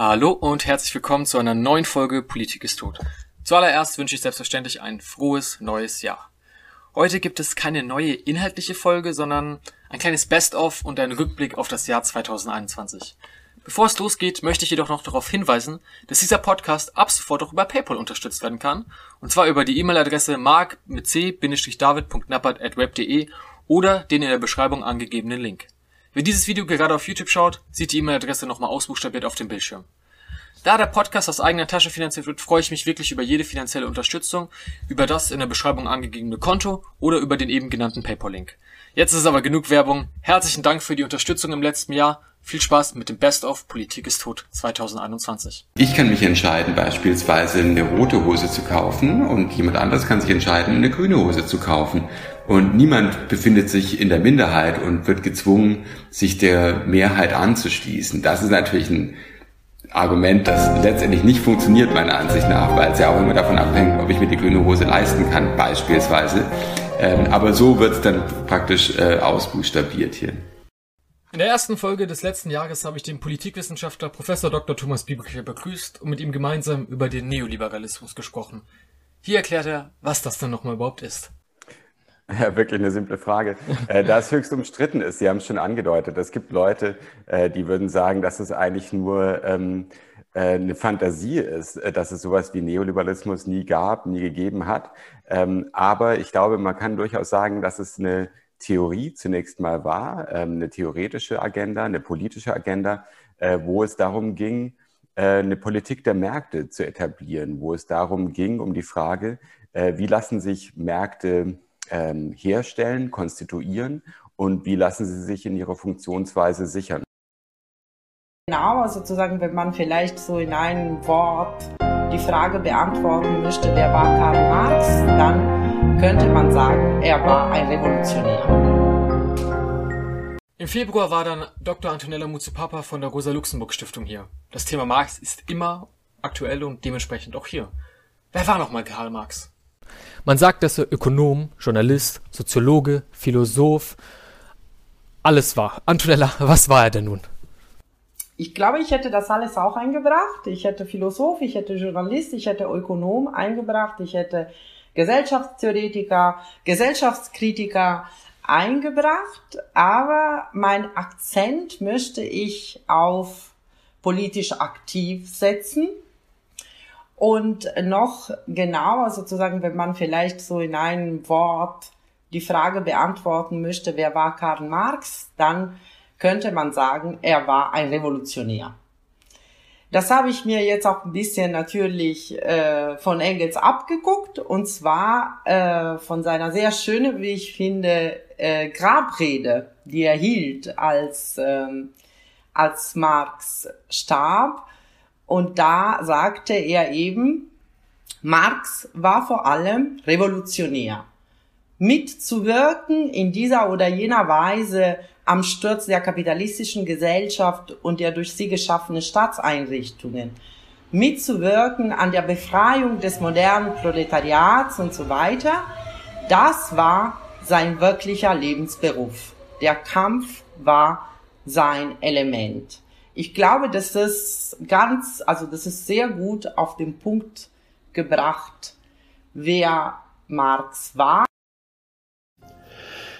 Hallo und herzlich willkommen zu einer neuen Folge Politik ist tot. Zuallererst wünsche ich selbstverständlich ein frohes neues Jahr. Heute gibt es keine neue inhaltliche Folge, sondern ein kleines Best-of und ein Rückblick auf das Jahr 2021. Bevor es losgeht, möchte ich jedoch noch darauf hinweisen, dass dieser Podcast ab sofort auch über PayPal unterstützt werden kann, und zwar über die E-Mail-Adresse mark mit c-david.knappert.web.de oder den in der Beschreibung angegebenen Link. Wer dieses Video gerade auf YouTube schaut, sieht die E-Mail-Adresse nochmal ausbuchstabiert auf dem Bildschirm. Da der Podcast aus eigener Tasche finanziert wird, freue ich mich wirklich über jede finanzielle Unterstützung, über das in der Beschreibung angegebene Konto oder über den eben genannten PayPal-Link. Jetzt ist aber genug Werbung. Herzlichen Dank für die Unterstützung im letzten Jahr. Viel Spaß mit dem Best of Politik ist tot 2021. Ich kann mich entscheiden, beispielsweise eine rote Hose zu kaufen und jemand anderes kann sich entscheiden, eine grüne Hose zu kaufen. Und niemand befindet sich in der Minderheit und wird gezwungen, sich der Mehrheit anzuschließen. Das ist natürlich ein Argument, das letztendlich nicht funktioniert, meiner Ansicht nach, weil es ja auch immer davon abhängt, ob ich mir die grüne Hose leisten kann, beispielsweise. Ähm, aber so wird es dann praktisch äh, ausbuchstabiert hier. In der ersten Folge des letzten Jahres habe ich den Politikwissenschaftler Professor Dr. Thomas Bieberkircher begrüßt und mit ihm gemeinsam über den Neoliberalismus gesprochen. Hier erklärt er, was das denn nochmal überhaupt ist. Ja, wirklich eine simple Frage. Äh, da es höchst umstritten ist, Sie haben es schon angedeutet, es gibt Leute, äh, die würden sagen, dass es eigentlich nur ähm, äh, eine Fantasie ist, dass es sowas wie Neoliberalismus nie gab, nie gegeben hat. Ähm, aber ich glaube, man kann durchaus sagen, dass es eine Theorie zunächst mal war, ähm, eine theoretische Agenda, eine politische Agenda, wo es darum ging, eine Politik der Märkte zu etablieren, wo es darum ging, um die Frage, wie lassen sich Märkte ähm, herstellen, konstituieren und wie lassen sie sich in ihrer Funktionsweise sichern? Genau, also sozusagen, wenn man vielleicht so in einem Wort die Frage beantworten möchte, wer war Karl Marx, dann könnte man sagen, er war ein Revolutionär. Im Februar war dann Dr. Antonella Muzupapa von der Rosa-Luxemburg-Stiftung hier. Das Thema Marx ist immer aktuell und dementsprechend auch hier. Wer war nochmal Karl Marx? Man sagt, dass er Ökonom, Journalist, Soziologe, Philosoph, alles war. Antonella, was war er denn nun? Ich glaube, ich hätte das alles auch eingebracht. Ich hätte Philosoph, ich hätte Journalist, ich hätte Ökonom eingebracht, ich hätte Gesellschaftstheoretiker, Gesellschaftskritiker eingebracht, aber mein Akzent möchte ich auf politisch aktiv setzen und noch genauer sozusagen, wenn man vielleicht so in einem Wort die Frage beantworten möchte, wer war Karl Marx, dann könnte man sagen, er war ein Revolutionär. Das habe ich mir jetzt auch ein bisschen natürlich äh, von Engels abgeguckt und zwar äh, von seiner sehr schönen, wie ich finde, äh, Grabrede, die er hielt, als, ähm, als Marx starb. Und da sagte er eben, Marx war vor allem revolutionär. Mitzuwirken in dieser oder jener Weise am Sturz der kapitalistischen Gesellschaft und der durch sie geschaffenen Staatseinrichtungen, mitzuwirken an der Befreiung des modernen Proletariats und so weiter, das war sein wirklicher Lebensberuf. Der Kampf war sein Element ich glaube, das ist ganz, also das ist sehr gut auf den Punkt gebracht, wer Marx war.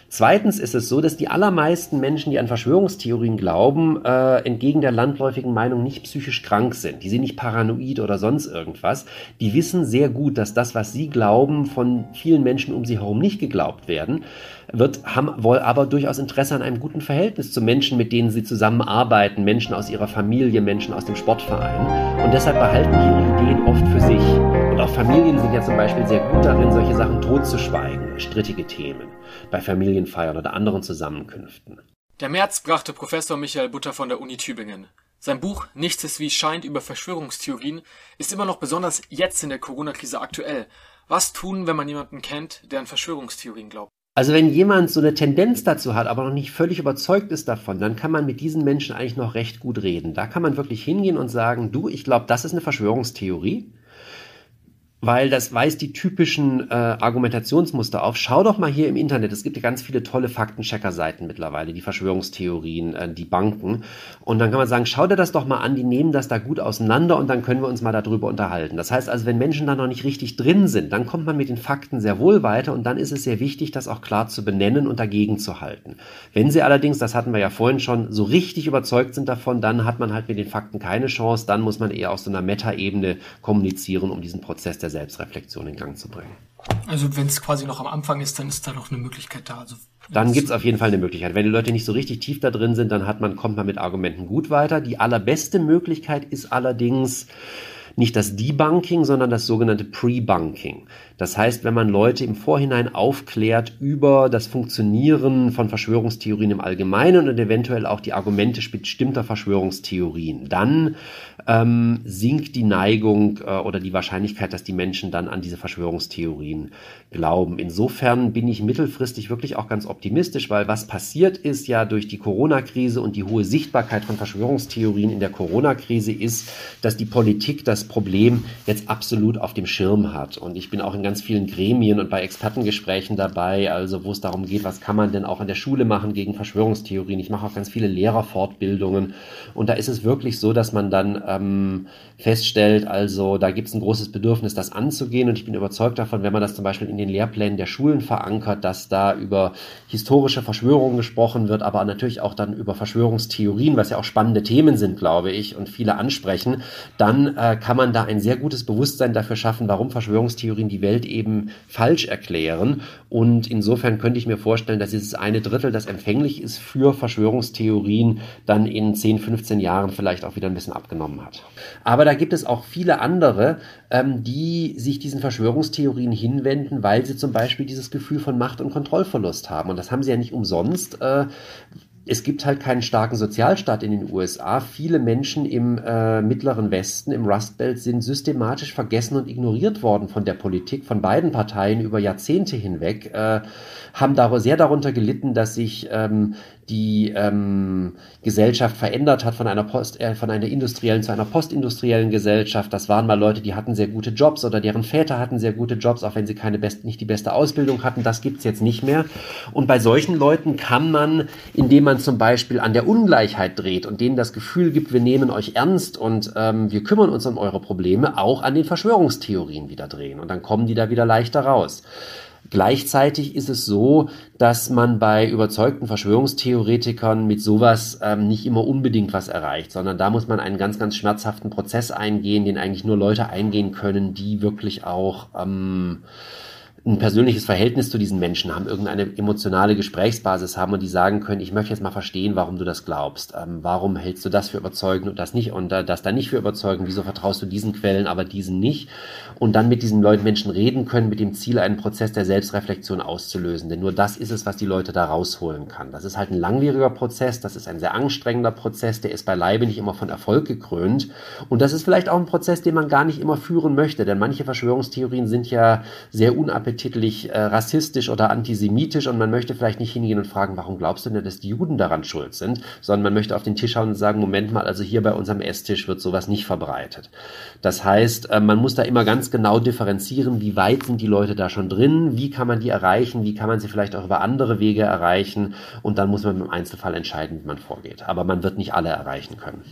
Zweitens ist es so, dass die allermeisten Menschen, die an Verschwörungstheorien glauben, äh, entgegen der landläufigen Meinung nicht psychisch krank sind. Die sind nicht paranoid oder sonst irgendwas. Die wissen sehr gut, dass das, was sie glauben, von vielen Menschen um sie herum nicht geglaubt werden wird, haben wohl aber durchaus Interesse an einem guten Verhältnis zu Menschen, mit denen sie zusammenarbeiten, Menschen aus ihrer Familie, Menschen aus dem Sportverein. Und deshalb behalten die ihre Ideen oft für sich. Und auch Familien sind ja zum Beispiel sehr gut darin, solche Sachen totzuschweigen, strittige Themen, bei Familienfeiern oder anderen Zusammenkünften. Der März brachte Professor Michael Butter von der Uni Tübingen. Sein Buch Nichts ist wie scheint über Verschwörungstheorien ist immer noch besonders jetzt in der Corona-Krise aktuell. Was tun, wenn man jemanden kennt, der an Verschwörungstheorien glaubt? Also wenn jemand so eine Tendenz dazu hat, aber noch nicht völlig überzeugt ist davon, dann kann man mit diesen Menschen eigentlich noch recht gut reden. Da kann man wirklich hingehen und sagen, du, ich glaube, das ist eine Verschwörungstheorie. Weil das weist die typischen äh, Argumentationsmuster auf. Schau doch mal hier im Internet, es gibt ja ganz viele tolle Faktenchecker-Seiten mittlerweile, die Verschwörungstheorien, äh, die Banken. Und dann kann man sagen, schau dir das doch mal an, die nehmen das da gut auseinander und dann können wir uns mal darüber unterhalten. Das heißt also, wenn Menschen da noch nicht richtig drin sind, dann kommt man mit den Fakten sehr wohl weiter und dann ist es sehr wichtig, das auch klar zu benennen und dagegen zu halten. Wenn sie allerdings, das hatten wir ja vorhin schon, so richtig überzeugt sind davon, dann hat man halt mit den Fakten keine Chance, dann muss man eher auf so einer Meta-Ebene kommunizieren, um diesen Prozess der der Selbstreflexion in Gang zu bringen. Also wenn es quasi noch am Anfang ist, dann ist da noch eine Möglichkeit da. Also dann gibt es auf jeden Fall eine Möglichkeit. Wenn die Leute nicht so richtig tief da drin sind, dann hat man, kommt man mit Argumenten gut weiter. Die allerbeste Möglichkeit ist allerdings nicht das Debunking, sondern das sogenannte Pre-Bunking. Das heißt, wenn man Leute im Vorhinein aufklärt über das Funktionieren von Verschwörungstheorien im Allgemeinen und eventuell auch die Argumente bestimmter Verschwörungstheorien, dann ähm, sinkt die Neigung äh, oder die Wahrscheinlichkeit, dass die Menschen dann an diese Verschwörungstheorien glauben. Insofern bin ich mittelfristig wirklich auch ganz optimistisch, weil was passiert ist ja durch die Corona-Krise und die hohe Sichtbarkeit von Verschwörungstheorien in der Corona-Krise ist, dass die Politik das Problem jetzt absolut auf dem Schirm hat. Und ich bin auch in ganz vielen Gremien und bei Expertengesprächen dabei, also wo es darum geht, was kann man denn auch an der Schule machen gegen Verschwörungstheorien. Ich mache auch ganz viele Lehrerfortbildungen. Und da ist es wirklich so, dass man dann ähm, feststellt, also da gibt es ein großes Bedürfnis, das anzugehen. Und ich bin überzeugt davon, wenn man das zum Beispiel in den Lehrplänen der Schulen verankert, dass da über historische Verschwörungen gesprochen wird, aber natürlich auch dann über Verschwörungstheorien, was ja auch spannende Themen sind, glaube ich, und viele ansprechen, dann äh, kann man da ein sehr gutes Bewusstsein dafür schaffen, warum Verschwörungstheorien die Welt Welt eben falsch erklären. Und insofern könnte ich mir vorstellen, dass dieses eine Drittel, das empfänglich ist für Verschwörungstheorien, dann in 10, 15 Jahren vielleicht auch wieder ein bisschen abgenommen hat. Aber da gibt es auch viele andere, ähm, die sich diesen Verschwörungstheorien hinwenden, weil sie zum Beispiel dieses Gefühl von Macht- und Kontrollverlust haben. Und das haben sie ja nicht umsonst, äh, es gibt halt keinen starken Sozialstaat in den USA. Viele Menschen im äh, mittleren Westen, im Rust Belt, sind systematisch vergessen und ignoriert worden von der Politik, von beiden Parteien über Jahrzehnte hinweg, äh, haben dar sehr darunter gelitten, dass sich ähm, die ähm, Gesellschaft verändert hat von einer Post, äh, von einer industriellen zu einer postindustriellen Gesellschaft. Das waren mal Leute, die hatten sehr gute Jobs oder deren Väter hatten sehr gute Jobs, auch wenn sie keine best, nicht die beste Ausbildung hatten. Das gibt's jetzt nicht mehr. Und bei solchen Leuten kann man, indem man zum Beispiel an der Ungleichheit dreht und denen das Gefühl gibt, wir nehmen euch ernst und ähm, wir kümmern uns um eure Probleme, auch an den Verschwörungstheorien wieder drehen. Und dann kommen die da wieder leichter raus. Gleichzeitig ist es so, dass man bei überzeugten Verschwörungstheoretikern mit sowas ähm, nicht immer unbedingt was erreicht, sondern da muss man einen ganz, ganz schmerzhaften Prozess eingehen, den eigentlich nur Leute eingehen können, die wirklich auch ähm, ein persönliches Verhältnis zu diesen Menschen haben, irgendeine emotionale Gesprächsbasis haben und die sagen können, ich möchte jetzt mal verstehen, warum du das glaubst. Ähm, warum hältst du das für überzeugend und das nicht und äh, das dann nicht für überzeugend? Wieso vertraust du diesen Quellen, aber diesen nicht? Und dann mit diesen Leuten Menschen reden können, mit dem Ziel, einen Prozess der Selbstreflexion auszulösen. Denn nur das ist es, was die Leute da rausholen kann. Das ist halt ein langwieriger Prozess, das ist ein sehr anstrengender Prozess, der ist beileibe nicht immer von Erfolg gekrönt. Und das ist vielleicht auch ein Prozess, den man gar nicht immer führen möchte, denn manche Verschwörungstheorien sind ja sehr unappetitlich unappetitlich äh, rassistisch oder antisemitisch und man möchte vielleicht nicht hingehen und fragen, warum glaubst du denn, dass die Juden daran schuld sind, sondern man möchte auf den Tisch schauen und sagen, Moment mal, also hier bei unserem Esstisch wird sowas nicht verbreitet. Das heißt, äh, man muss da immer ganz genau differenzieren, wie weit sind die Leute da schon drin, wie kann man die erreichen, wie kann man sie vielleicht auch über andere Wege erreichen und dann muss man im Einzelfall entscheiden, wie man vorgeht. Aber man wird nicht alle erreichen können.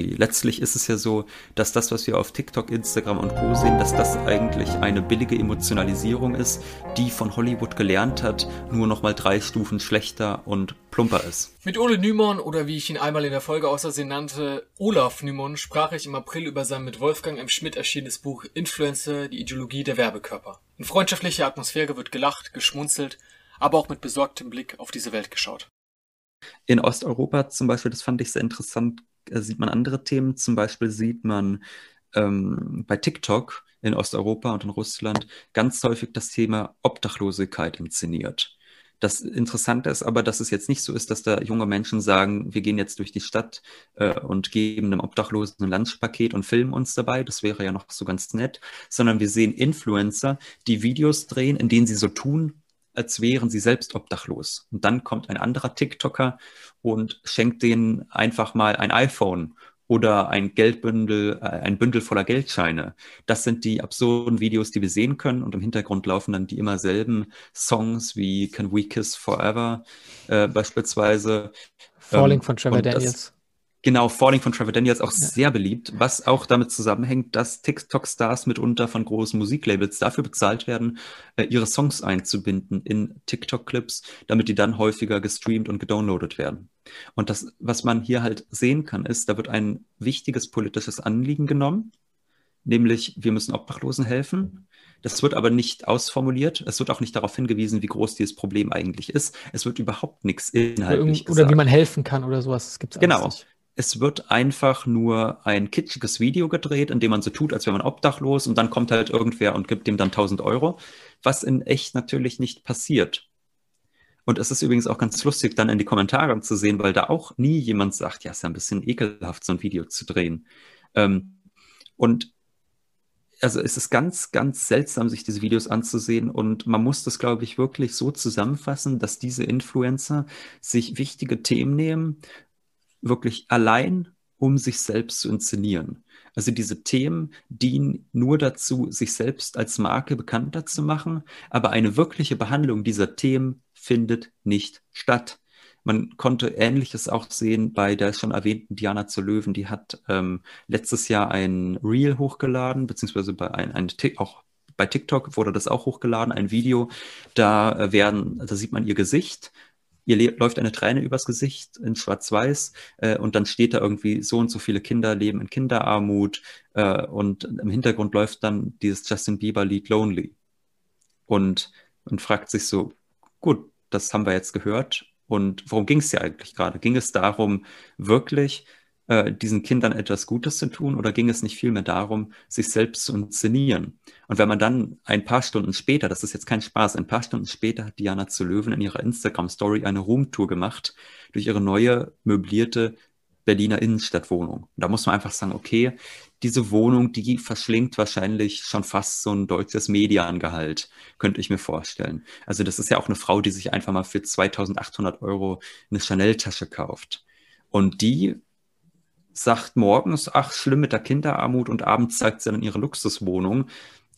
Letztlich ist es ja so, dass das, was wir auf TikTok, Instagram und Co sehen, dass das eigentlich eine billige Emotionalisierung ist, die von Hollywood gelernt hat, nur noch mal drei Stufen schlechter und plumper ist. Mit Ole Nymon oder wie ich ihn einmal in der Folge außersehen nannte, Olaf Nymon, sprach ich im April über sein mit Wolfgang M. Schmidt erschienenes Buch Influencer, die Ideologie der Werbekörper. In freundschaftlicher Atmosphäre wird gelacht, geschmunzelt, aber auch mit besorgtem Blick auf diese Welt geschaut. In Osteuropa zum Beispiel, das fand ich sehr interessant, äh, sieht man andere Themen. Zum Beispiel sieht man ähm, bei TikTok in Osteuropa und in Russland ganz häufig das Thema Obdachlosigkeit inszeniert. Das Interessante ist aber, dass es jetzt nicht so ist, dass da junge Menschen sagen, wir gehen jetzt durch die Stadt äh, und geben einem Obdachlosen ein Lunchpaket und filmen uns dabei. Das wäre ja noch so ganz nett. Sondern wir sehen Influencer, die Videos drehen, in denen sie so tun, als wären sie selbst obdachlos. Und dann kommt ein anderer TikToker und schenkt denen einfach mal ein iPhone oder ein Geldbündel, äh, ein Bündel voller Geldscheine. Das sind die absurden Videos, die wir sehen können und im Hintergrund laufen dann die immer selben Songs wie Can We Kiss Forever äh, beispielsweise. Falling ähm, von Trevor Daniels. Genau, Falling von Trevor Daniels auch ja. sehr beliebt, was auch damit zusammenhängt, dass TikTok-Stars mitunter von großen Musiklabels dafür bezahlt werden, äh, ihre Songs einzubinden in TikTok-Clips, damit die dann häufiger gestreamt und gedownloadet werden. Und das, was man hier halt sehen kann, ist, da wird ein wichtiges politisches Anliegen genommen, nämlich wir müssen Obdachlosen helfen. Das wird aber nicht ausformuliert. Es wird auch nicht darauf hingewiesen, wie groß dieses Problem eigentlich ist. Es wird überhaupt nichts inhaltlich oder, oder wie man helfen kann oder sowas. Das gibt's genau. Nicht. Es wird einfach nur ein kitschiges Video gedreht, in dem man so tut, als wäre man obdachlos und dann kommt halt irgendwer und gibt dem dann 1000 Euro, was in echt natürlich nicht passiert. Und es ist übrigens auch ganz lustig, dann in die Kommentare zu sehen, weil da auch nie jemand sagt, ja, ist ja ein bisschen ekelhaft, so ein Video zu drehen. Ähm, und also es ist ganz, ganz seltsam, sich diese Videos anzusehen und man muss das, glaube ich, wirklich so zusammenfassen, dass diese Influencer sich wichtige Themen nehmen wirklich allein, um sich selbst zu inszenieren. Also diese Themen dienen nur dazu, sich selbst als Marke bekannter zu machen, aber eine wirkliche Behandlung dieser Themen findet nicht statt. Man konnte Ähnliches auch sehen bei der schon erwähnten Diana zu Löwen. Die hat ähm, letztes Jahr ein Reel hochgeladen, beziehungsweise bei ein, ein auch bei TikTok wurde das auch hochgeladen, ein Video. Da äh, werden, da sieht man ihr Gesicht ihr läuft eine Träne übers Gesicht in Schwarz-Weiß äh, und dann steht da irgendwie so und so viele Kinder leben in Kinderarmut äh, und im Hintergrund läuft dann dieses Justin Bieber-Lied Lonely. Und, und fragt sich so, gut, das haben wir jetzt gehört. Und worum ging es ja eigentlich gerade? Ging es darum, wirklich äh, diesen Kindern etwas Gutes zu tun oder ging es nicht vielmehr darum, sich selbst zu inszenieren? Und wenn man dann ein paar Stunden später, das ist jetzt kein Spaß, ein paar Stunden später hat Diana zu Löwen in ihrer Instagram-Story eine Roomtour gemacht durch ihre neue möblierte Berliner Innenstadtwohnung. Und da muss man einfach sagen, okay, diese Wohnung, die verschlingt wahrscheinlich schon fast so ein deutsches Mediangehalt, könnte ich mir vorstellen. Also das ist ja auch eine Frau, die sich einfach mal für 2800 Euro eine Chanel-Tasche kauft. Und die sagt morgens, ach, schlimm mit der Kinderarmut und abends zeigt sie dann ihre Luxuswohnung.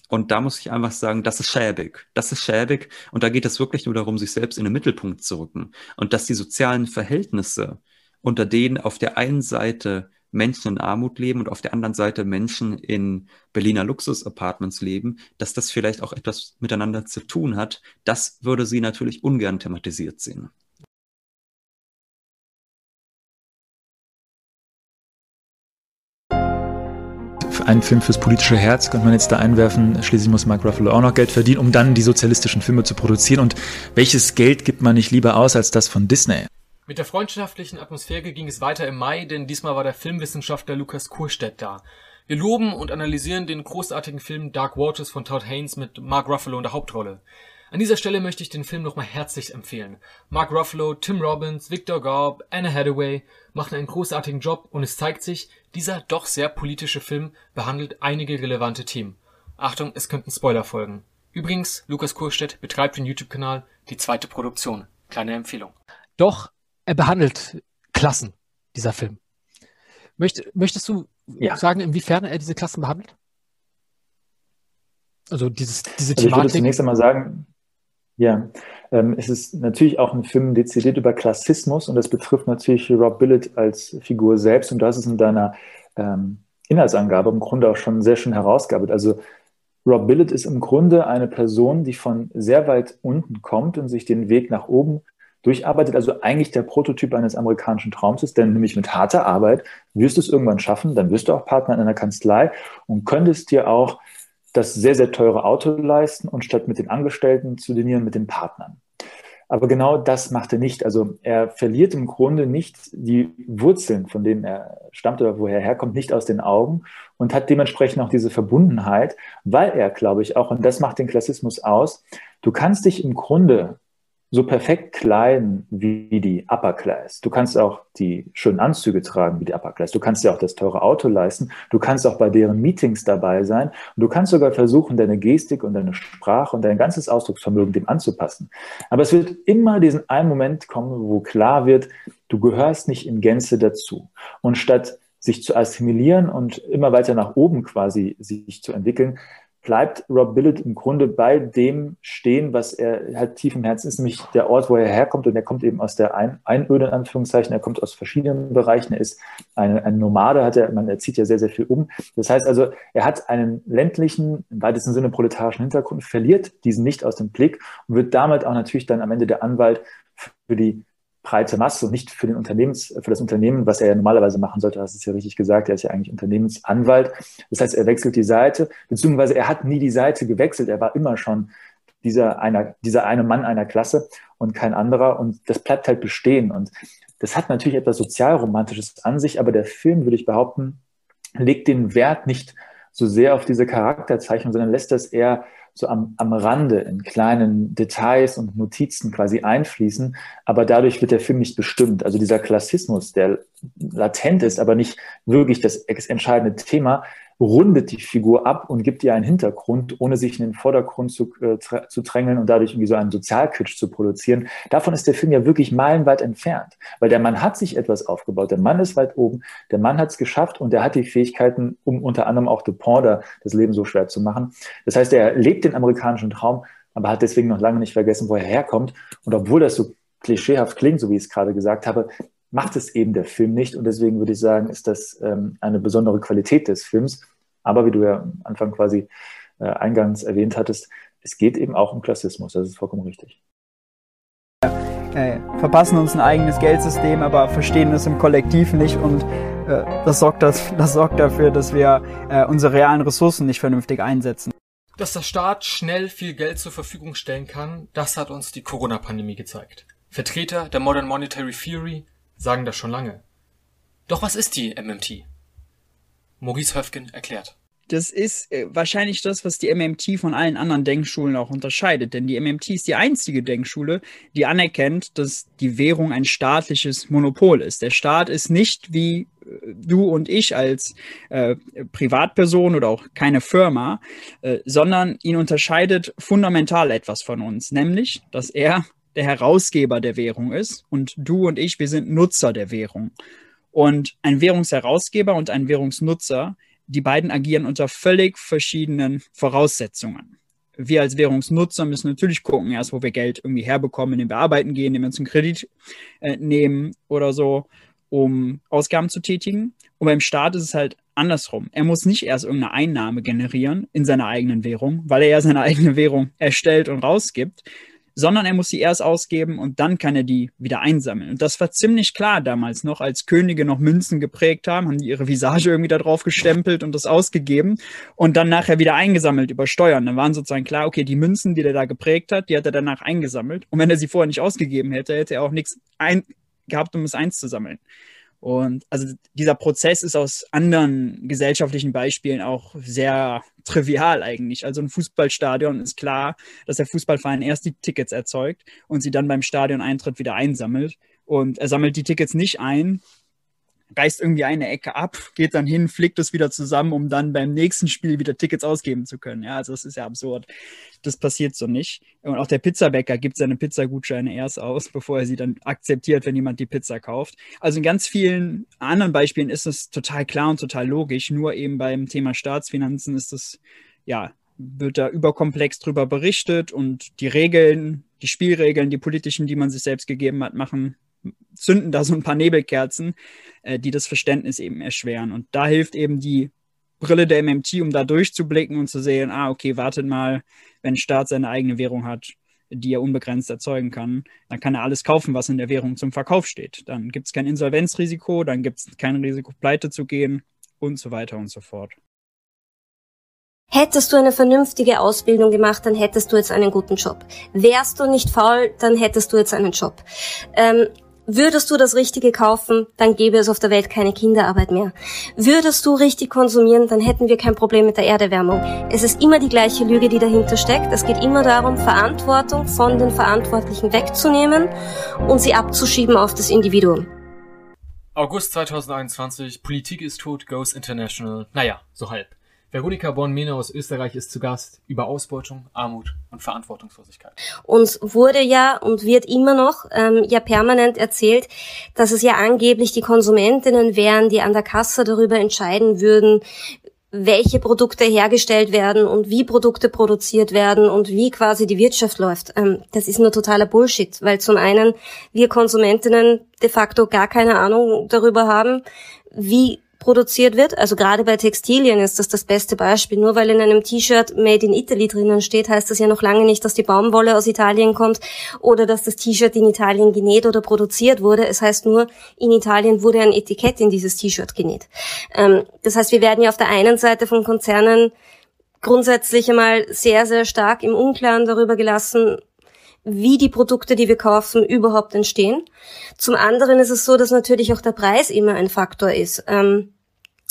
Und da muss ich einfach sagen, das ist schäbig. Das ist schäbig. Und da geht es wirklich nur darum, sich selbst in den Mittelpunkt zu rücken. Und dass die sozialen Verhältnisse, unter denen auf der einen Seite Menschen in Armut leben und auf der anderen Seite Menschen in Berliner Luxus-Apartments leben, dass das vielleicht auch etwas miteinander zu tun hat, das würde sie natürlich ungern thematisiert sehen. Ein Film fürs politische Herz, könnte man jetzt da einwerfen. Schließlich muss Mark Ruffalo auch noch Geld verdienen, um dann die sozialistischen Filme zu produzieren. Und welches Geld gibt man nicht lieber aus als das von Disney? Mit der freundschaftlichen Atmosphäre ging es weiter im Mai, denn diesmal war der Filmwissenschaftler Lukas Kurstedt da. Wir loben und analysieren den großartigen Film Dark Waters von Todd Haynes mit Mark Ruffalo in der Hauptrolle. An dieser Stelle möchte ich den Film nochmal herzlich empfehlen. Mark Ruffalo, Tim Robbins, Victor Garb, Anna Hathaway machen einen großartigen Job und es zeigt sich, dieser doch sehr politische Film behandelt einige relevante Themen. Achtung, es könnten Spoiler folgen. Übrigens, Lukas Kurstedt betreibt den YouTube-Kanal Die zweite Produktion. Kleine Empfehlung. Doch, er behandelt Klassen, dieser Film. Möcht, möchtest du ja. sagen, inwiefern er diese Klassen behandelt? Also dieses, diese Thematik. Also ich würde zunächst einmal sagen, ja, ähm, es ist natürlich auch ein Film dezidiert über Klassismus und das betrifft natürlich Rob Billett als Figur selbst und hast es in deiner ähm, Inhaltsangabe im Grunde auch schon sehr schön herausgearbeitet. Also Rob Billett ist im Grunde eine Person, die von sehr weit unten kommt und sich den Weg nach oben durcharbeitet, also eigentlich der Prototyp eines amerikanischen Traums ist, denn nämlich mit harter Arbeit wirst du es irgendwann schaffen, dann wirst du auch Partner in einer Kanzlei und könntest dir auch das sehr, sehr teure Auto leisten und statt mit den Angestellten zu dinieren, mit den Partnern. Aber genau das macht er nicht. Also er verliert im Grunde nicht die Wurzeln, von denen er stammt oder woher er herkommt, nicht aus den Augen und hat dementsprechend auch diese Verbundenheit, weil er, glaube ich, auch, und das macht den Klassismus aus, du kannst dich im Grunde so perfekt kleiden wie die Upper Class. Du kannst auch die schönen Anzüge tragen wie die Upper Class. Du kannst dir auch das teure Auto leisten. Du kannst auch bei deren Meetings dabei sein. Und du kannst sogar versuchen, deine Gestik und deine Sprache und dein ganzes Ausdrucksvermögen dem anzupassen. Aber es wird immer diesen einen Moment kommen, wo klar wird, du gehörst nicht in Gänze dazu. Und statt sich zu assimilieren und immer weiter nach oben quasi sich zu entwickeln, bleibt Rob Billett im Grunde bei dem stehen, was er halt tief im Herzen ist, nämlich der Ort, wo er herkommt. Und er kommt eben aus der Ein Einöde, in Anführungszeichen. Er kommt aus verschiedenen Bereichen. Er ist eine, ein Nomade, hat er, man er zieht ja sehr, sehr viel um. Das heißt also, er hat einen ländlichen, im weitesten Sinne proletarischen Hintergrund, verliert diesen nicht aus dem Blick und wird damit auch natürlich dann am Ende der Anwalt für die breite Masse und nicht für den Unternehmens, für das Unternehmen, was er ja normalerweise machen sollte, hast es ja richtig gesagt, er ist ja eigentlich Unternehmensanwalt. Das heißt, er wechselt die Seite, beziehungsweise er hat nie die Seite gewechselt, er war immer schon dieser, einer, dieser eine Mann einer Klasse und kein anderer und das bleibt halt bestehen und das hat natürlich etwas sozialromantisches an sich, aber der Film, würde ich behaupten, legt den Wert nicht so sehr auf diese Charakterzeichnung, sondern lässt das eher so am, am Rande in kleinen Details und Notizen quasi einfließen, aber dadurch wird der Film nicht bestimmt. Also dieser Klassismus, der latent ist, aber nicht wirklich das entscheidende Thema, rundet die Figur ab und gibt ihr einen Hintergrund, ohne sich in den Vordergrund zu, äh, zu drängeln und dadurch irgendwie so einen Sozialkitsch zu produzieren. Davon ist der Film ja wirklich meilenweit entfernt, weil der Mann hat sich etwas aufgebaut, der Mann ist weit oben, der Mann hat es geschafft und er hat die Fähigkeiten, um unter anderem auch Dupont das Leben so schwer zu machen. Das heißt, er lebt den amerikanischen Traum, aber hat deswegen noch lange nicht vergessen, wo er herkommt. Und obwohl das so klischeehaft klingt, so wie ich es gerade gesagt habe, macht es eben der Film nicht. Und deswegen würde ich sagen, ist das ähm, eine besondere Qualität des Films. Aber wie du ja am Anfang quasi äh, eingangs erwähnt hattest, es geht eben auch um Klassismus. Das ist vollkommen richtig. Äh, verpassen uns ein eigenes Geldsystem, aber verstehen es im Kollektiv nicht und äh, das, sorgt das, das sorgt dafür, dass wir äh, unsere realen Ressourcen nicht vernünftig einsetzen. Dass der Staat schnell viel Geld zur Verfügung stellen kann, das hat uns die Corona-Pandemie gezeigt. Vertreter der Modern Monetary Theory sagen das schon lange. Doch was ist die MMT? Maurice Höfgen erklärt. Das ist äh, wahrscheinlich das, was die MMT von allen anderen Denkschulen auch unterscheidet. Denn die MMT ist die einzige Denkschule, die anerkennt, dass die Währung ein staatliches Monopol ist. Der Staat ist nicht wie äh, du und ich als äh, Privatperson oder auch keine Firma, äh, sondern ihn unterscheidet fundamental etwas von uns, nämlich, dass er der Herausgeber der Währung ist und du und ich, wir sind Nutzer der Währung. Und ein Währungsherausgeber und ein Währungsnutzer, die beiden agieren unter völlig verschiedenen Voraussetzungen. Wir als Währungsnutzer müssen natürlich gucken, erst wo wir Geld irgendwie herbekommen, indem wir arbeiten gehen, indem wir uns einen Kredit äh, nehmen oder so, um Ausgaben zu tätigen. Und beim Staat ist es halt andersrum. Er muss nicht erst irgendeine Einnahme generieren in seiner eigenen Währung, weil er ja seine eigene Währung erstellt und rausgibt, sondern er muss sie erst ausgeben und dann kann er die wieder einsammeln. Und das war ziemlich klar damals noch, als Könige noch Münzen geprägt haben, haben die ihre Visage irgendwie da drauf gestempelt und das ausgegeben und dann nachher wieder eingesammelt über Steuern. Dann waren sozusagen klar, okay, die Münzen, die der da geprägt hat, die hat er danach eingesammelt. Und wenn er sie vorher nicht ausgegeben hätte, hätte er auch nichts ein gehabt, um es einzusammeln. Und also dieser Prozess ist aus anderen gesellschaftlichen Beispielen auch sehr trivial eigentlich. Also ein Fußballstadion ist klar, dass der Fußballverein erst die Tickets erzeugt und sie dann beim Stadioneintritt wieder einsammelt. Und er sammelt die Tickets nicht ein, reißt irgendwie eine Ecke ab, geht dann hin, flickt es wieder zusammen, um dann beim nächsten Spiel wieder Tickets ausgeben zu können. Ja, also das ist ja absurd. Das passiert so nicht. Und auch der Pizzabäcker gibt seine Pizzagutscheine erst aus, bevor er sie dann akzeptiert, wenn jemand die Pizza kauft. Also in ganz vielen anderen Beispielen ist es total klar und total logisch. Nur eben beim Thema Staatsfinanzen ist es, ja, wird da überkomplex drüber berichtet und die Regeln, die Spielregeln, die politischen, die man sich selbst gegeben hat, machen zünden da so ein paar Nebelkerzen, äh, die das Verständnis eben erschweren. Und da hilft eben die Brille der MMT, um da durchzublicken und zu sehen, ah, okay, wartet mal, wenn Staat seine eigene Währung hat, die er unbegrenzt erzeugen kann, dann kann er alles kaufen, was in der Währung zum Verkauf steht. Dann gibt es kein Insolvenzrisiko, dann gibt es kein Risiko, pleite zu gehen und so weiter und so fort. Hättest du eine vernünftige Ausbildung gemacht, dann hättest du jetzt einen guten Job. Wärst du nicht faul, dann hättest du jetzt einen Job. Ähm, Würdest du das Richtige kaufen, dann gäbe es auf der Welt keine Kinderarbeit mehr. Würdest du richtig konsumieren, dann hätten wir kein Problem mit der Erderwärmung. Es ist immer die gleiche Lüge, die dahinter steckt. Es geht immer darum, Verantwortung von den Verantwortlichen wegzunehmen und sie abzuschieben auf das Individuum. August 2021, Politik ist tot, Goes International. Naja, so halb. Veronika Born-Mehne aus Österreich ist zu Gast über Ausbeutung, Armut und Verantwortungslosigkeit. Uns wurde ja und wird immer noch ähm, ja permanent erzählt, dass es ja angeblich die Konsumentinnen wären, die an der Kasse darüber entscheiden würden, welche Produkte hergestellt werden und wie Produkte produziert werden und wie quasi die Wirtschaft läuft. Ähm, das ist nur totaler Bullshit, weil zum einen wir Konsumentinnen de facto gar keine Ahnung darüber haben, wie produziert wird. Also gerade bei Textilien ist das das beste Beispiel. Nur weil in einem T-Shirt Made in Italy drinnen steht, heißt das ja noch lange nicht, dass die Baumwolle aus Italien kommt oder dass das T-Shirt in Italien genäht oder produziert wurde. Es heißt nur, in Italien wurde ein Etikett in dieses T-Shirt genäht. Ähm, das heißt, wir werden ja auf der einen Seite von Konzernen grundsätzlich einmal sehr, sehr stark im Unklaren darüber gelassen, wie die Produkte, die wir kaufen, überhaupt entstehen. Zum anderen ist es so, dass natürlich auch der Preis immer ein Faktor ist. Ähm,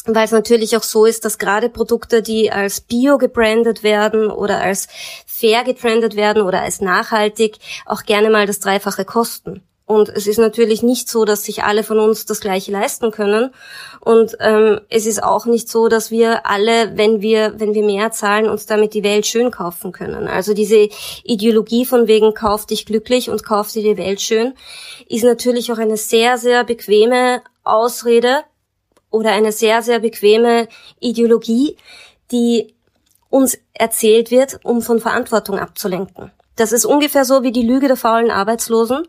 weil es natürlich auch so ist, dass gerade Produkte, die als Bio gebrandet werden oder als fair gebrandet werden oder als nachhaltig, auch gerne mal das Dreifache kosten. Und es ist natürlich nicht so, dass sich alle von uns das Gleiche leisten können. Und ähm, es ist auch nicht so, dass wir alle, wenn wir, wenn wir mehr zahlen, uns damit die Welt schön kaufen können. Also diese Ideologie von wegen kauf dich glücklich und kauf dir die Welt schön, ist natürlich auch eine sehr, sehr bequeme Ausrede oder eine sehr, sehr bequeme Ideologie, die uns erzählt wird, um von Verantwortung abzulenken. Das ist ungefähr so wie die Lüge der faulen Arbeitslosen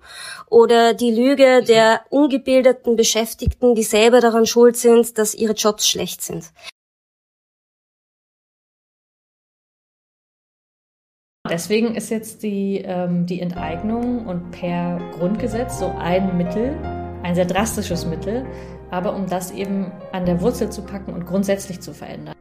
oder die Lüge der ungebildeten Beschäftigten, die selber daran schuld sind, dass ihre Jobs schlecht sind. Deswegen ist jetzt die, ähm, die Enteignung und per Grundgesetz so ein Mittel, ein sehr drastisches Mittel, aber um das eben an der Wurzel zu packen und grundsätzlich zu verändern.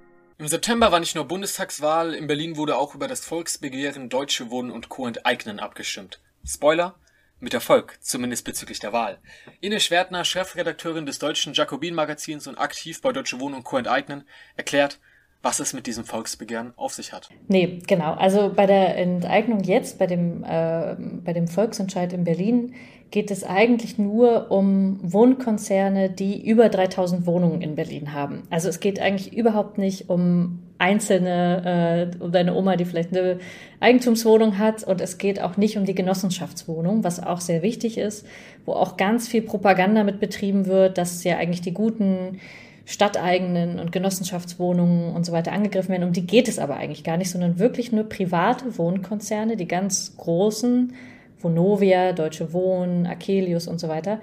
Im September war nicht nur Bundestagswahl, in Berlin wurde auch über das Volksbegehren Deutsche Wohnen und Co. enteignen abgestimmt. Spoiler, mit Erfolg, zumindest bezüglich der Wahl. Ines Schwertner, Chefredakteurin des deutschen Jacobin-Magazins und aktiv bei Deutsche Wohnen und Co. enteignen, erklärt, was es mit diesem Volksbegehren auf sich hat. Nee, genau. Also bei der Enteignung jetzt, bei dem, äh, bei dem Volksentscheid in Berlin, geht es eigentlich nur um Wohnkonzerne, die über 3000 Wohnungen in Berlin haben. Also es geht eigentlich überhaupt nicht um einzelne, äh, um deine Oma, die vielleicht eine Eigentumswohnung hat. Und es geht auch nicht um die Genossenschaftswohnung, was auch sehr wichtig ist, wo auch ganz viel Propaganda mit betrieben wird, dass ja eigentlich die guten stadteigenen und Genossenschaftswohnungen und so weiter angegriffen werden. Um die geht es aber eigentlich gar nicht, sondern wirklich nur private Wohnkonzerne, die ganz großen, Vonovia, Deutsche Wohnen, Akelius und so weiter,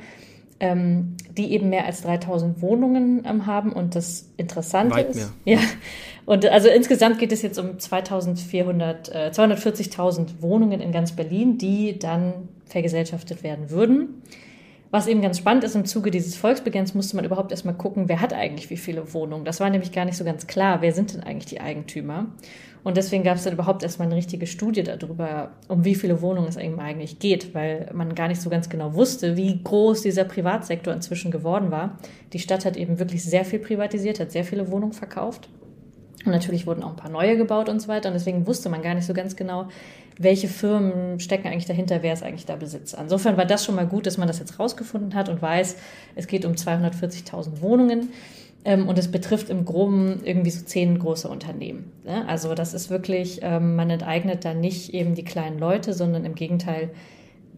ähm, die eben mehr als 3000 Wohnungen ähm, haben. Und das Interessante Weit ist, mehr. ja, und also insgesamt geht es jetzt um 2400, äh, 240.000 Wohnungen in ganz Berlin, die dann vergesellschaftet werden würden. Was eben ganz spannend ist, im Zuge dieses Volksbegehrens musste man überhaupt erstmal gucken, wer hat eigentlich wie viele Wohnungen. Das war nämlich gar nicht so ganz klar, wer sind denn eigentlich die Eigentümer. Und deswegen gab es dann überhaupt erstmal eine richtige Studie darüber, um wie viele Wohnungen es eben eigentlich geht, weil man gar nicht so ganz genau wusste, wie groß dieser Privatsektor inzwischen geworden war. Die Stadt hat eben wirklich sehr viel privatisiert, hat sehr viele Wohnungen verkauft. Und natürlich wurden auch ein paar neue gebaut und so weiter. Und deswegen wusste man gar nicht so ganz genau, welche Firmen stecken eigentlich dahinter, wer ist eigentlich da Besitzer. Insofern war das schon mal gut, dass man das jetzt rausgefunden hat und weiß, es geht um 240.000 Wohnungen. Ähm, und es betrifft im Groben irgendwie so zehn große Unternehmen. Ne? Also das ist wirklich, ähm, man enteignet da nicht eben die kleinen Leute, sondern im Gegenteil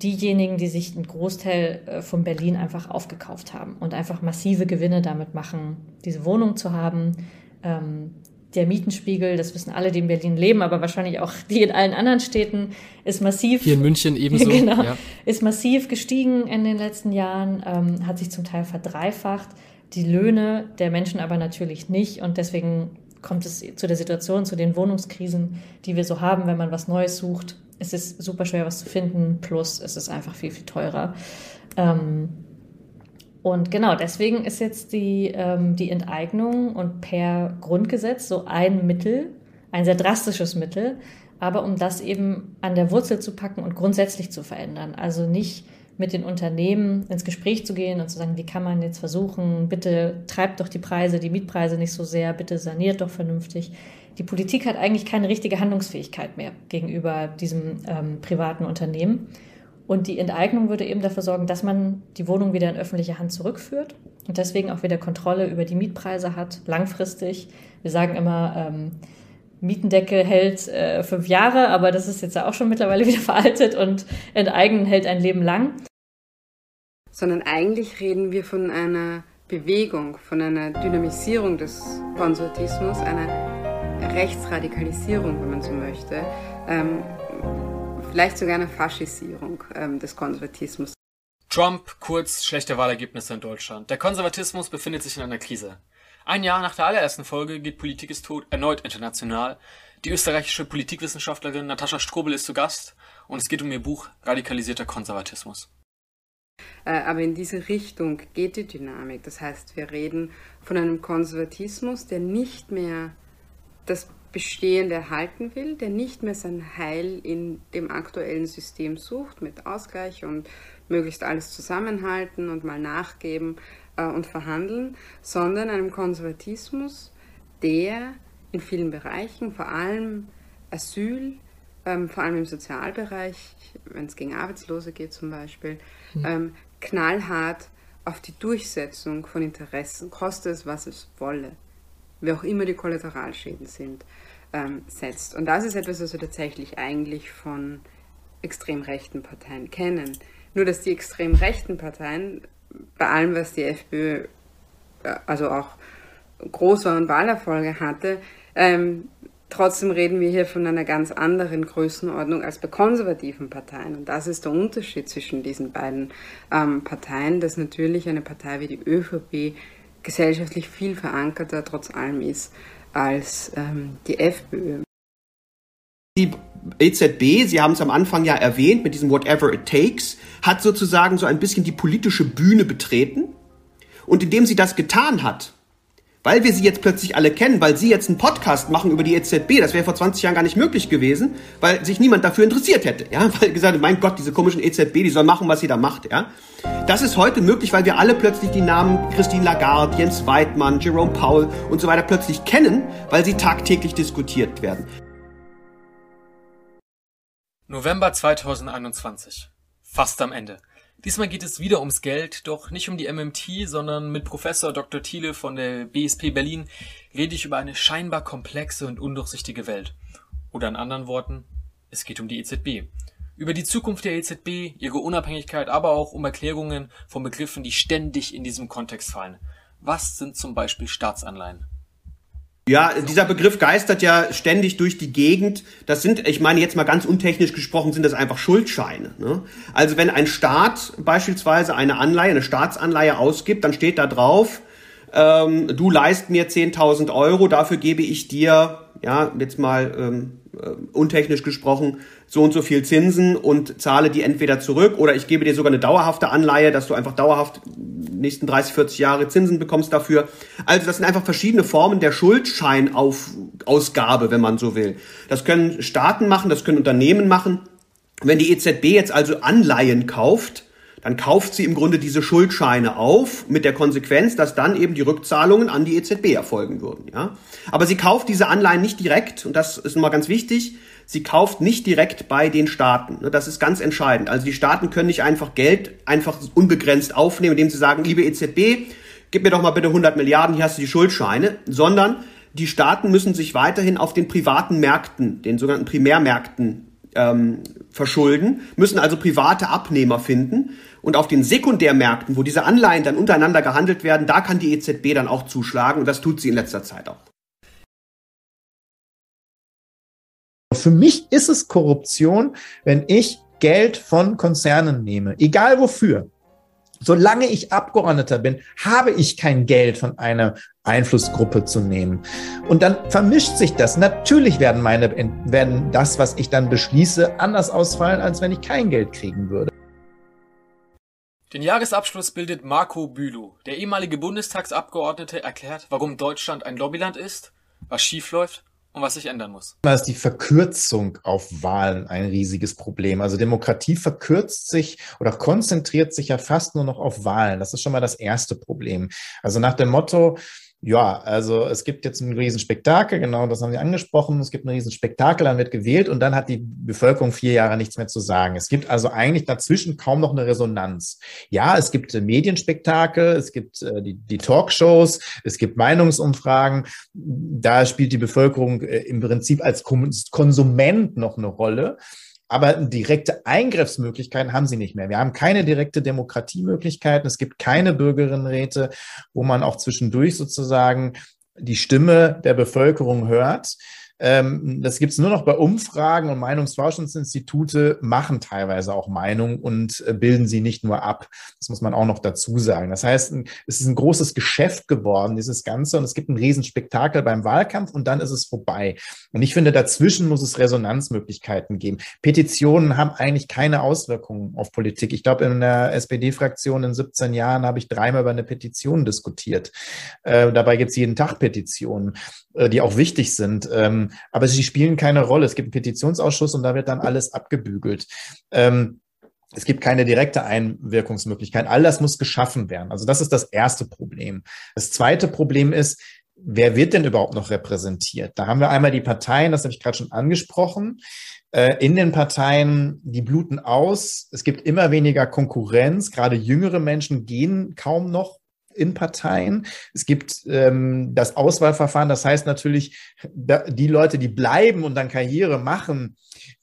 diejenigen, die sich einen Großteil äh, von Berlin einfach aufgekauft haben und einfach massive Gewinne damit machen, diese Wohnung zu haben. Ähm, der Mietenspiegel, das wissen alle, die in Berlin leben, aber wahrscheinlich auch die in allen anderen Städten, ist massiv. Hier in München ebenso. genau, ja. Ist massiv gestiegen in den letzten Jahren, ähm, hat sich zum Teil verdreifacht die Löhne der Menschen aber natürlich nicht. Und deswegen kommt es zu der Situation, zu den Wohnungskrisen, die wir so haben, wenn man was Neues sucht. Es ist super schwer, was zu finden, plus es ist einfach viel, viel teurer. Ähm, und genau, deswegen ist jetzt die, ähm, die Enteignung und per Grundgesetz so ein Mittel, ein sehr drastisches Mittel, aber um das eben an der Wurzel zu packen und grundsätzlich zu verändern. Also nicht mit den Unternehmen ins Gespräch zu gehen und zu sagen, wie kann man jetzt versuchen, bitte treibt doch die Preise, die Mietpreise nicht so sehr, bitte saniert doch vernünftig. Die Politik hat eigentlich keine richtige Handlungsfähigkeit mehr gegenüber diesem ähm, privaten Unternehmen. Und die Enteignung würde eben dafür sorgen, dass man die Wohnung wieder in öffentliche Hand zurückführt und deswegen auch wieder Kontrolle über die Mietpreise hat, langfristig. Wir sagen immer, ähm, Mietendeckel hält äh, fünf Jahre, aber das ist jetzt auch schon mittlerweile wieder veraltet und Enteignen hält ein Leben lang. Sondern eigentlich reden wir von einer Bewegung, von einer Dynamisierung des Konservatismus, einer Rechtsradikalisierung, wenn man so möchte, ähm, vielleicht sogar einer Faschisierung ähm, des Konservatismus. Trump, kurz schlechte Wahlergebnisse in Deutschland. Der Konservatismus befindet sich in einer Krise. Ein Jahr nach der allerersten Folge geht Politik ist tot erneut international. Die österreichische Politikwissenschaftlerin Natascha Strobel ist zu Gast und es geht um ihr Buch Radikalisierter Konservatismus. Äh, aber in diese Richtung geht die Dynamik. Das heißt, wir reden von einem Konservatismus, der nicht mehr das Bestehende erhalten will, der nicht mehr sein Heil in dem aktuellen System sucht, mit Ausgleich und möglichst alles zusammenhalten und mal nachgeben äh, und verhandeln, sondern einem Konservatismus, der in vielen Bereichen, vor allem Asyl, ähm, vor allem im Sozialbereich, wenn es gegen Arbeitslose geht zum Beispiel, mhm. ähm, knallhart auf die Durchsetzung von Interessen, koste es, was es wolle, wie auch immer die Kollateralschäden sind, ähm, setzt. Und das ist etwas, was wir tatsächlich eigentlich von extrem rechten Parteien kennen. Nur dass die extrem rechten Parteien, bei allem, was die FPÖ, äh, also auch große und Wahlerfolge hatte, ähm, trotzdem reden wir hier von einer ganz anderen Größenordnung als bei konservativen Parteien. Und das ist der Unterschied zwischen diesen beiden ähm, Parteien, dass natürlich eine Partei wie die ÖVP gesellschaftlich viel verankerter trotz allem ist als ähm, die FPÖ. Die EZB, Sie haben es am Anfang ja erwähnt, mit diesem Whatever It Takes, hat sozusagen so ein bisschen die politische Bühne betreten. Und indem sie das getan hat, weil wir sie jetzt plötzlich alle kennen, weil sie jetzt einen Podcast machen über die EZB, das wäre vor 20 Jahren gar nicht möglich gewesen, weil sich niemand dafür interessiert hätte, ja, weil gesagt, mein Gott, diese komischen EZB, die soll machen, was sie da macht, ja. Das ist heute möglich, weil wir alle plötzlich die Namen Christine Lagarde, Jens Weidmann, Jerome Powell und so weiter plötzlich kennen, weil sie tagtäglich diskutiert werden. November 2021. Fast am Ende. Diesmal geht es wieder ums Geld, doch nicht um die MMT, sondern mit Professor Dr. Thiele von der BSP Berlin rede ich über eine scheinbar komplexe und undurchsichtige Welt. Oder in anderen Worten, es geht um die EZB. Über die Zukunft der EZB, ihre Unabhängigkeit, aber auch um Erklärungen von Begriffen, die ständig in diesem Kontext fallen. Was sind zum Beispiel Staatsanleihen? Ja, dieser Begriff geistert ja ständig durch die Gegend. Das sind, ich meine jetzt mal ganz untechnisch gesprochen, sind das einfach Schuldscheine. Ne? Also wenn ein Staat beispielsweise eine Anleihe, eine Staatsanleihe ausgibt, dann steht da drauf, ähm, du leist mir 10.000 Euro, dafür gebe ich dir, ja, jetzt mal ähm, äh, untechnisch gesprochen, so und so viel Zinsen und zahle die entweder zurück oder ich gebe dir sogar eine dauerhafte Anleihe, dass du einfach dauerhaft nächsten 30, 40 Jahre Zinsen bekommst dafür. Also das sind einfach verschiedene Formen der Schuldscheinausgabe, wenn man so will. Das können Staaten machen, das können Unternehmen machen. Wenn die EZB jetzt also Anleihen kauft, dann kauft sie im Grunde diese Schuldscheine auf, mit der Konsequenz, dass dann eben die Rückzahlungen an die EZB erfolgen würden. Ja? Aber sie kauft diese Anleihen nicht direkt, und das ist nochmal ganz wichtig, sie kauft nicht direkt bei den Staaten. Ne, das ist ganz entscheidend. Also die Staaten können nicht einfach Geld einfach unbegrenzt aufnehmen, indem sie sagen, liebe EZB, gib mir doch mal bitte 100 Milliarden, hier hast du die Schuldscheine, sondern die Staaten müssen sich weiterhin auf den privaten Märkten, den sogenannten Primärmärkten, ähm, verschulden, müssen also private Abnehmer finden. Und auf den Sekundärmärkten, wo diese Anleihen dann untereinander gehandelt werden, da kann die EZB dann auch zuschlagen und das tut sie in letzter Zeit auch. Für mich ist es Korruption, wenn ich Geld von Konzernen nehme, egal wofür. Solange ich Abgeordneter bin, habe ich kein Geld von einer Einflussgruppe zu nehmen. Und dann vermischt sich das. Natürlich werden meine, werden das, was ich dann beschließe, anders ausfallen, als wenn ich kein Geld kriegen würde. Den Jahresabschluss bildet Marco Bülow. Der ehemalige Bundestagsabgeordnete erklärt, warum Deutschland ein Lobbyland ist, was schiefläuft und was sich ändern muss. Da ist die Verkürzung auf Wahlen ein riesiges Problem. Also Demokratie verkürzt sich oder konzentriert sich ja fast nur noch auf Wahlen. Das ist schon mal das erste Problem. Also nach dem Motto, Ja, also es gibt jetzt ein Riesenspektakel, genau das haben Sie angesprochen. Es gibt ein Riesenspektakel, dann wird gewählt und dann hat die Bevölkerung vier Jahre nichts mehr zu sagen. Es gibt also eigentlich dazwischen kaum noch eine Resonanz. Ja, es gibt äh, Medienspektakel, es gibt äh, die, die Talkshows, es gibt Meinungsumfragen. Da spielt die Bevölkerung äh, im Prinzip als Konsument noch eine Rolle. Aber direkte Eingriffsmöglichkeiten haben sie nicht mehr. Wir haben keine direkte Demokratiemöglichkeiten. Es gibt keine Bürgerinnenräte, wo man auch zwischendurch sozusagen die Stimme der Bevölkerung hört. Ähm, das gibt es nur noch bei Umfragen und Meinungsforschungsinstitute machen teilweise auch Meinung und äh, bilden sie nicht nur ab. Das muss man auch noch dazu sagen. Das heißt, es ist ein großes Geschäft geworden, dieses Ganze, und es gibt ein Riesenspektakel beim Wahlkampf und dann ist es vorbei. Und ich finde, dazwischen muss es Resonanzmöglichkeiten geben. Petitionen haben eigentlich keine Auswirkungen auf Politik. Ich glaube, in der SPD-Fraktion in 17 Jahren habe ich dreimal über eine Petition diskutiert. Äh, dabei gibt es jeden Tag Petitionen, äh, die auch wichtig sind. Ähm, aber sie spielen keine Rolle. Es gibt einen Petitionsausschuss und da wird dann alles abgebügelt. Ähm, es gibt keine direkte Einwirkungsmöglichkeit. All das muss geschaffen werden. Also das ist das erste Problem. Das zweite Problem ist, wer wird denn überhaupt noch repräsentiert? Da haben wir einmal die Parteien, das habe ich gerade schon angesprochen. Äh, in den Parteien, die bluten aus. Es gibt immer weniger Konkurrenz. Gerade jüngere Menschen gehen kaum noch in Parteien. Es gibt ähm, das Auswahlverfahren, das heißt natürlich, die Leute, die bleiben und dann Karriere machen,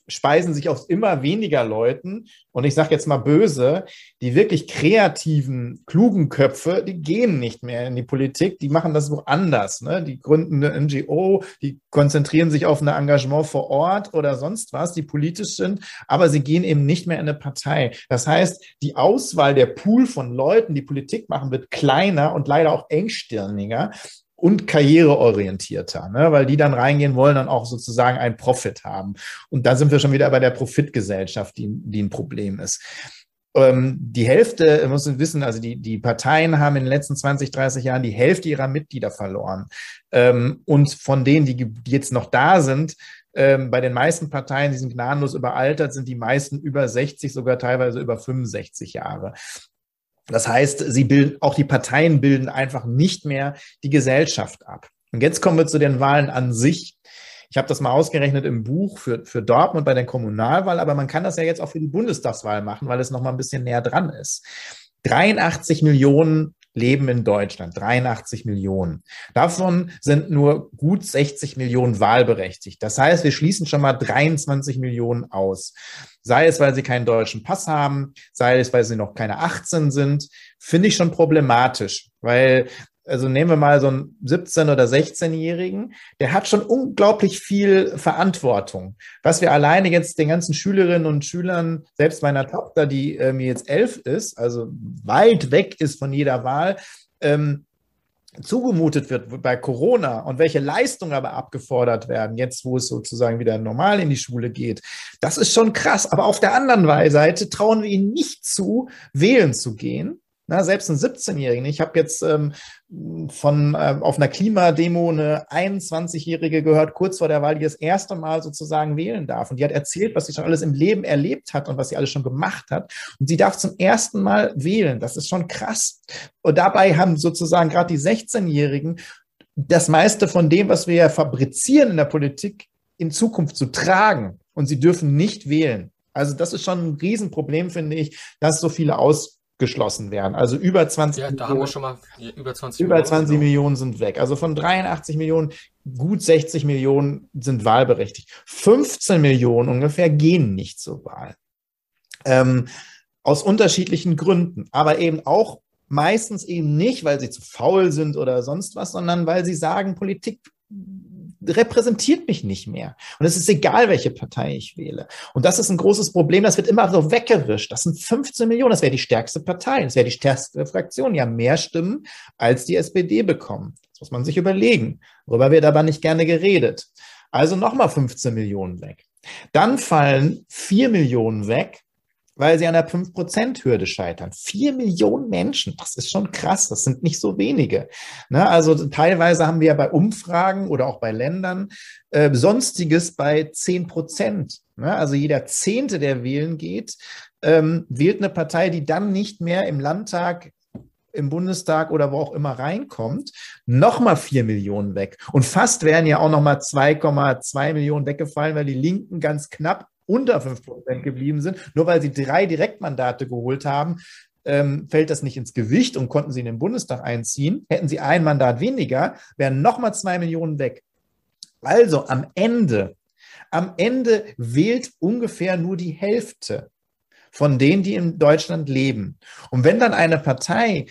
speisen sich aus immer weniger Leuten. Und ich sage jetzt mal böse, die wirklich kreativen, klugen Köpfe, die gehen nicht mehr in die Politik, die machen das woanders. Ne? Die gründen eine NGO, die konzentrieren sich auf ein Engagement vor Ort oder sonst was, die politisch sind, aber sie gehen eben nicht mehr in eine Partei. Das heißt, die Auswahl der Pool von Leuten, die Politik machen, wird kleiner und leider auch engstirniger und karriereorientierter, ne? weil die dann reingehen wollen und auch sozusagen einen Profit haben. Und da sind wir schon wieder bei der Profitgesellschaft, die, die ein Problem ist. Ähm, die Hälfte, muss man wissen, also die, die Parteien haben in den letzten 20, 30 Jahren die Hälfte ihrer Mitglieder verloren. Ähm, und von denen, die, jetzt noch da sind, ähm, bei den meisten Parteien, die sind gnadenlos überaltert, sind die meisten über 60, sogar teilweise über 65 Jahre. Das heißt, sie bilden, auch die Parteien bilden einfach nicht mehr die Gesellschaft ab. Und jetzt kommen wir zu den Wahlen an sich. Ich habe das mal ausgerechnet im Buch für, für Dortmund bei der Kommunalwahl, aber man kann das ja jetzt auch für die Bundestagswahl machen, weil es noch mal ein bisschen näher dran ist. 83 Millionen leben in Deutschland, 83 Millionen. Davon sind nur gut 60 Millionen wahlberechtigt. Das heißt, wir schließen schon mal 23 Millionen aus. Sei es, weil sie keinen deutschen Pass haben, sei es, weil sie noch keine 18 sind, finde ich schon problematisch, weil also nehmen wir mal so einen 17- oder 16-Jährigen, der hat schon unglaublich viel Verantwortung. Was wir alleine jetzt den ganzen Schülerinnen und Schülern, selbst meiner Tochter, die äh, mir jetzt elf ist, also weit weg ist von jeder Wahl, ähm, zugemutet wird bei Corona und welche Leistungen aber abgefordert werden, jetzt wo es sozusagen wieder normal in die Schule geht, das ist schon krass. Aber auf der anderen Seite trauen wir ihnen nicht zu, wählen zu gehen na, selbst ein 17-Jährigen. Ich habe jetzt ähm, von ähm, auf einer Klimademo eine 21-Jährige gehört, kurz vor der Wahl, die das erste Mal sozusagen wählen darf. Und die hat erzählt, was sie schon alles im Leben erlebt hat und was sie alles schon gemacht hat. Und sie darf zum ersten Mal wählen. Das ist schon krass. Und dabei haben sozusagen gerade die 16-Jährigen das meiste von dem, was wir ja fabrizieren in der Politik, in Zukunft zu tragen. Und sie dürfen nicht wählen. Also das ist schon ein Riesenproblem, finde ich, dass so viele aus geschlossen werden. Also über 20 ja, Millionen. mal über 20 über Millionen. 20 Millionen sind weg. Also von 83 Millionen, gut 60 Millionen sind wahlberechtigt. 15 Millionen ungefähr gehen nicht zur Wahl. Ähm, aus unterschiedlichen Gründen, aber eben auch meistens eben nicht, weil sie zu faul sind oder sonst was, sondern weil sie sagen, Politik repräsentiert mich nicht mehr. Und es ist egal, welche Partei ich wähle. Und das ist ein großes Problem. Das wird immer so weggewischt. Das sind 15 Millionen. Das wäre die stärkste Partei. Das wäre die stärkste Fraktion. Ja, mehr Stimmen als die SPD bekommen. Das muss man sich überlegen. Darüber wird aber nicht gerne geredet. Also nochmal 15 Millionen weg. Dann fallen 4 Millionen weg weil sie an der 5%-Hürde scheitern. Vier Millionen Menschen, das ist schon krass, das sind nicht so wenige. Ne? Also teilweise haben wir ja bei Umfragen oder auch bei Ländern äh, Sonstiges bei 10 Prozent. Ne? Also jeder Zehnte, der wählen geht, ähm, wählt eine Partei, die dann nicht mehr im Landtag im Bundestag oder wo auch immer reinkommt, nochmal vier Millionen weg. Und fast wären ja auch nochmal 2,2 Millionen weggefallen, weil die Linken ganz knapp unter 5 Prozent geblieben sind. Nur weil sie drei Direktmandate geholt haben, ähm, fällt das nicht ins Gewicht und konnten sie in den Bundestag einziehen. Hätten sie ein Mandat weniger, wären nochmal zwei Millionen weg. Also am Ende, am Ende wählt ungefähr nur die Hälfte von denen, die in Deutschland leben. Und wenn dann eine Partei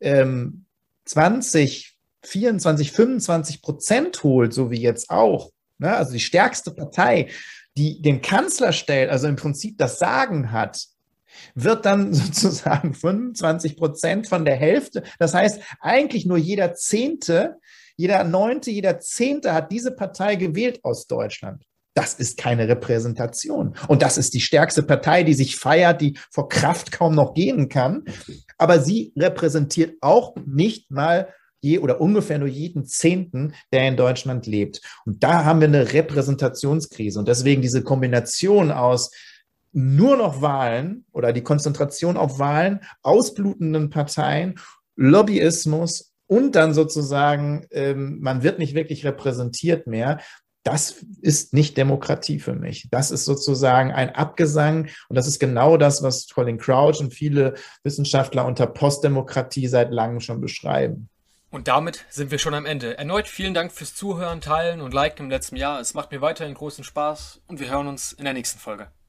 ähm, 20, 24, 25 Prozent holt, so wie jetzt auch, ne, also die stärkste Partei, die den Kanzler stellt, also im Prinzip das Sagen hat, wird dann sozusagen 25 Prozent von der Hälfte. Das heißt, eigentlich nur jeder Zehnte, jeder Neunte, jeder Zehnte hat diese Partei gewählt aus Deutschland. Das ist keine Repräsentation. Und das ist die stärkste Partei, die sich feiert, die vor Kraft kaum noch gehen kann. Aber sie repräsentiert auch nicht mal je oder ungefähr nur jeden Zehnten, der in Deutschland lebt. Und da haben wir eine Repräsentationskrise. Und deswegen diese Kombination aus nur noch Wahlen oder die Konzentration auf Wahlen, ausblutenden Parteien, Lobbyismus und dann sozusagen, ähm, man wird nicht wirklich repräsentiert mehr. Das ist nicht Demokratie für mich. Das ist sozusagen ein Abgesang. Und das ist genau das, was Colin Crouch und viele Wissenschaftler unter Postdemokratie seit langem schon beschreiben. Und damit sind wir schon am Ende. Erneut vielen Dank fürs Zuhören, Teilen und Liken im letzten Jahr. Es macht mir weiterhin großen Spaß und wir hören uns in der nächsten Folge.